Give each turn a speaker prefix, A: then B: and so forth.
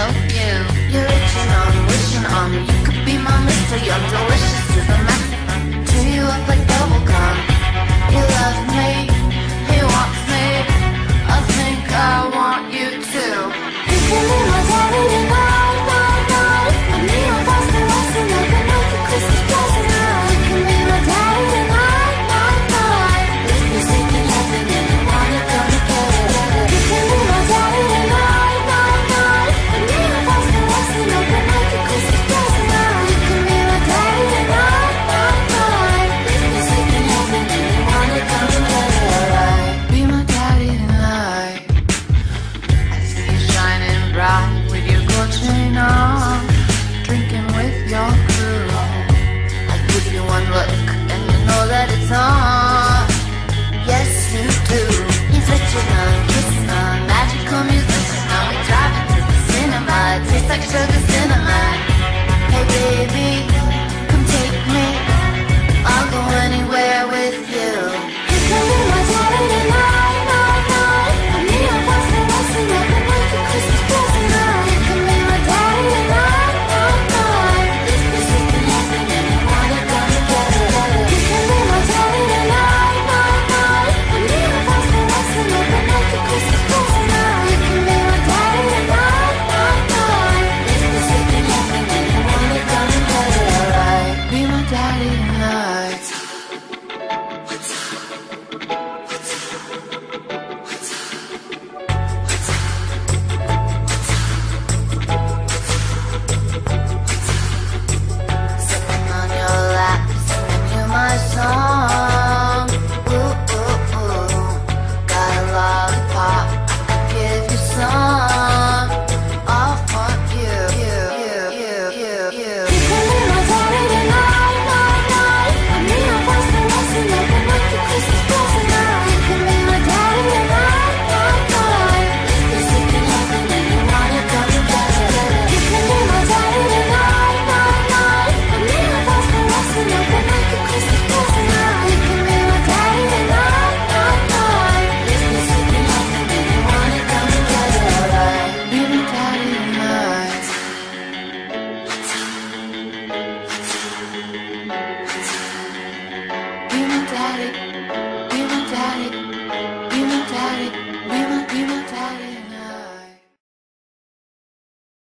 A: so new. You're itching on, wishing on, you could be my mister, you're delicious. Cause